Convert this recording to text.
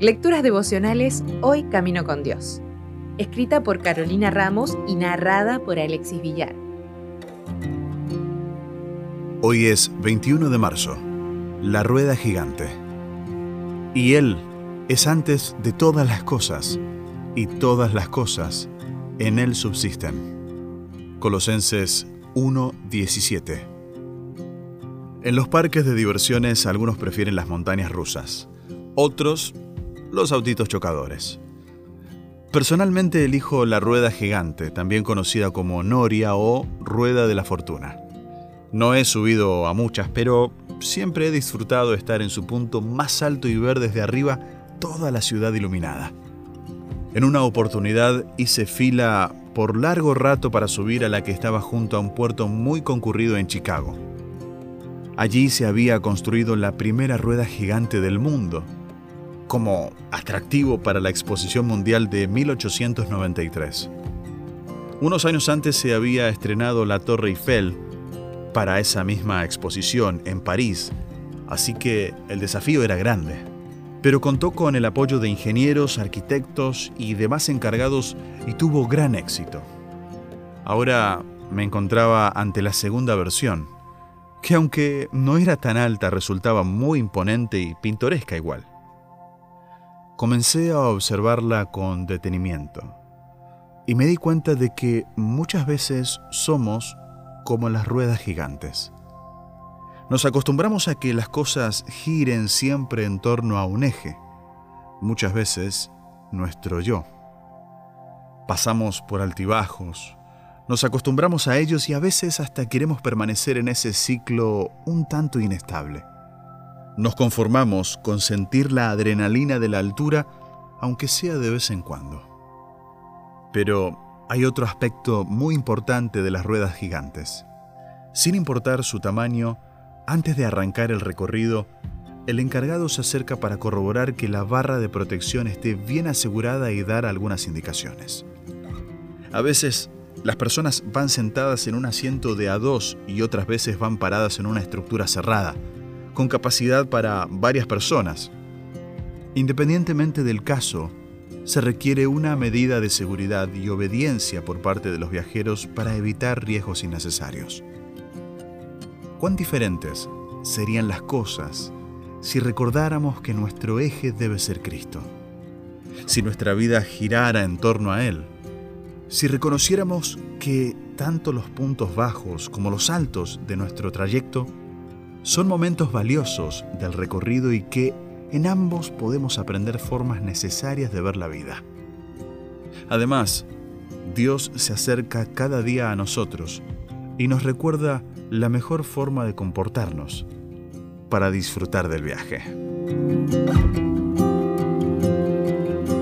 Lecturas devocionales Hoy Camino con Dios. Escrita por Carolina Ramos y narrada por Alexis Villar. Hoy es 21 de marzo. La rueda gigante. Y Él es antes de todas las cosas, y todas las cosas en Él subsisten. Colosenses 1:17. En los parques de diversiones algunos prefieren las montañas rusas, otros los autitos chocadores. Personalmente elijo la rueda gigante, también conocida como Noria o Rueda de la Fortuna. No he subido a muchas, pero siempre he disfrutado estar en su punto más alto y ver desde arriba toda la ciudad iluminada. En una oportunidad hice fila por largo rato para subir a la que estaba junto a un puerto muy concurrido en Chicago. Allí se había construido la primera rueda gigante del mundo, como atractivo para la Exposición Mundial de 1893. Unos años antes se había estrenado la Torre Eiffel para esa misma exposición en París, así que el desafío era grande. Pero contó con el apoyo de ingenieros, arquitectos y demás encargados y tuvo gran éxito. Ahora me encontraba ante la segunda versión, que aunque no era tan alta resultaba muy imponente y pintoresca igual. Comencé a observarla con detenimiento y me di cuenta de que muchas veces somos como las ruedas gigantes. Nos acostumbramos a que las cosas giren siempre en torno a un eje, muchas veces nuestro yo. Pasamos por altibajos, nos acostumbramos a ellos y a veces hasta queremos permanecer en ese ciclo un tanto inestable. Nos conformamos con sentir la adrenalina de la altura, aunque sea de vez en cuando. Pero hay otro aspecto muy importante de las ruedas gigantes. Sin importar su tamaño, antes de arrancar el recorrido, el encargado se acerca para corroborar que la barra de protección esté bien asegurada y dar algunas indicaciones. A veces, las personas van sentadas en un asiento de A2 y otras veces van paradas en una estructura cerrada, con capacidad para varias personas. Independientemente del caso, se requiere una medida de seguridad y obediencia por parte de los viajeros para evitar riesgos innecesarios. ¿Cuán diferentes serían las cosas si recordáramos que nuestro eje debe ser Cristo? Si nuestra vida girara en torno a Él, si reconociéramos que tanto los puntos bajos como los altos de nuestro trayecto son momentos valiosos del recorrido y que en ambos podemos aprender formas necesarias de ver la vida. Además, Dios se acerca cada día a nosotros y nos recuerda la mejor forma de comportarnos para disfrutar del viaje.